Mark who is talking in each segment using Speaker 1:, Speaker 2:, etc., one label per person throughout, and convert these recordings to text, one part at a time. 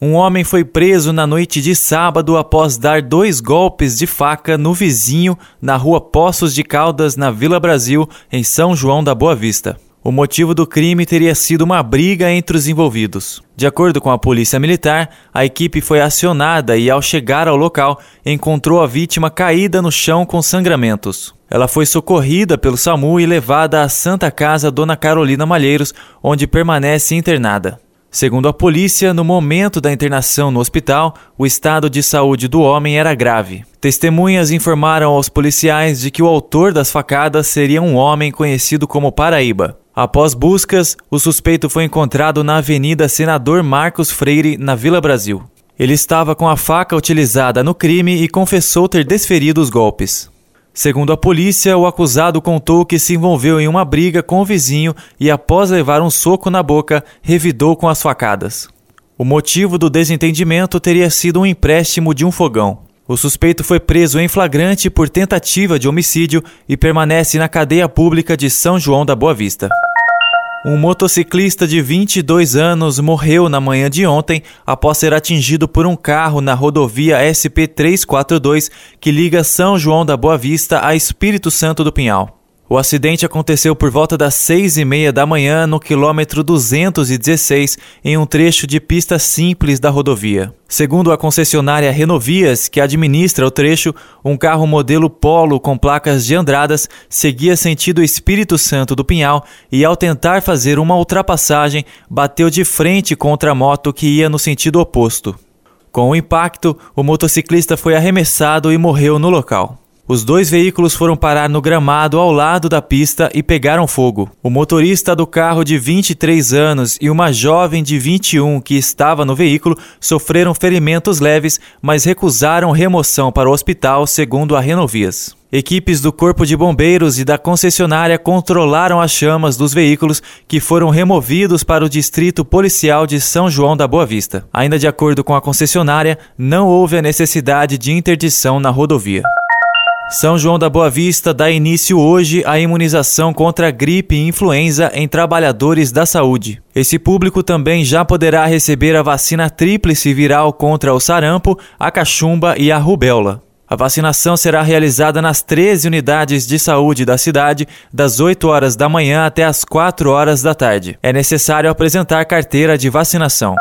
Speaker 1: Um homem foi preso na noite de sábado após dar dois golpes de faca no vizinho na rua Poços de Caldas, na Vila Brasil, em São João da Boa Vista. O motivo do crime teria sido uma briga entre os envolvidos. De acordo com a polícia militar, a equipe foi acionada e, ao chegar ao local, encontrou a vítima caída no chão com sangramentos. Ela foi socorrida pelo SAMU e levada à Santa Casa Dona Carolina Malheiros, onde permanece internada. Segundo a polícia, no momento da internação no hospital, o estado de saúde do homem era grave. Testemunhas informaram aos policiais de que o autor das facadas seria um homem conhecido como Paraíba. Após buscas, o suspeito foi encontrado na Avenida Senador Marcos Freire, na Vila Brasil. Ele estava com a faca utilizada no crime e confessou ter desferido os golpes. Segundo a polícia, o acusado contou que se envolveu em uma briga com o vizinho e, após levar um soco na boca, revidou com as facadas. O motivo do desentendimento teria sido um empréstimo de um fogão. O suspeito foi preso em flagrante por tentativa de homicídio e permanece na cadeia pública de São João da Boa Vista. Um motociclista de 22 anos morreu na manhã de ontem após ser atingido por um carro na rodovia SP342 que liga São João da Boa Vista a Espírito Santo do Pinhal. O acidente aconteceu por volta das seis e meia da manhã no quilômetro 216, em um trecho de pista simples da rodovia. Segundo a concessionária Renovias, que administra o trecho, um carro modelo Polo com placas de Andradas seguia sentido Espírito Santo do Pinhal e, ao tentar fazer uma ultrapassagem, bateu de frente contra a moto que ia no sentido oposto. Com o impacto, o motociclista foi arremessado e morreu no local. Os dois veículos foram parar no gramado ao lado da pista e pegaram fogo. O motorista do carro de 23 anos e uma jovem de 21 que estava no veículo sofreram ferimentos leves, mas recusaram remoção para o hospital, segundo a Renovias. Equipes do Corpo de Bombeiros e da concessionária controlaram as chamas dos veículos que foram removidos para o Distrito Policial de São João da Boa Vista. Ainda de acordo com a concessionária, não houve a necessidade de interdição na rodovia. São João da Boa Vista dá início hoje à imunização contra gripe e influenza em trabalhadores da saúde. Esse público também já poderá receber a vacina tríplice viral contra o sarampo, a cachumba e a rubéola. A vacinação será realizada nas 13 unidades de saúde da cidade, das 8 horas da manhã até as 4 horas da tarde. É necessário apresentar carteira de vacinação.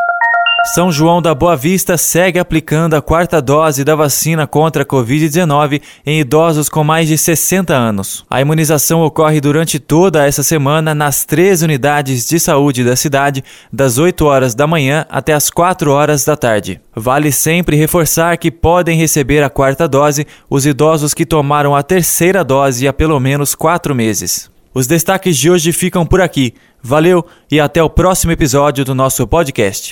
Speaker 1: São João da Boa Vista segue aplicando a quarta dose da vacina contra a Covid-19 em idosos com mais de 60 anos. A imunização ocorre durante toda essa semana nas três unidades de saúde da cidade, das 8 horas da manhã até as 4 horas da tarde. Vale sempre reforçar que podem receber a quarta dose os idosos que tomaram a terceira dose há pelo menos quatro meses. Os destaques de hoje ficam por aqui. Valeu e até o próximo episódio do nosso podcast.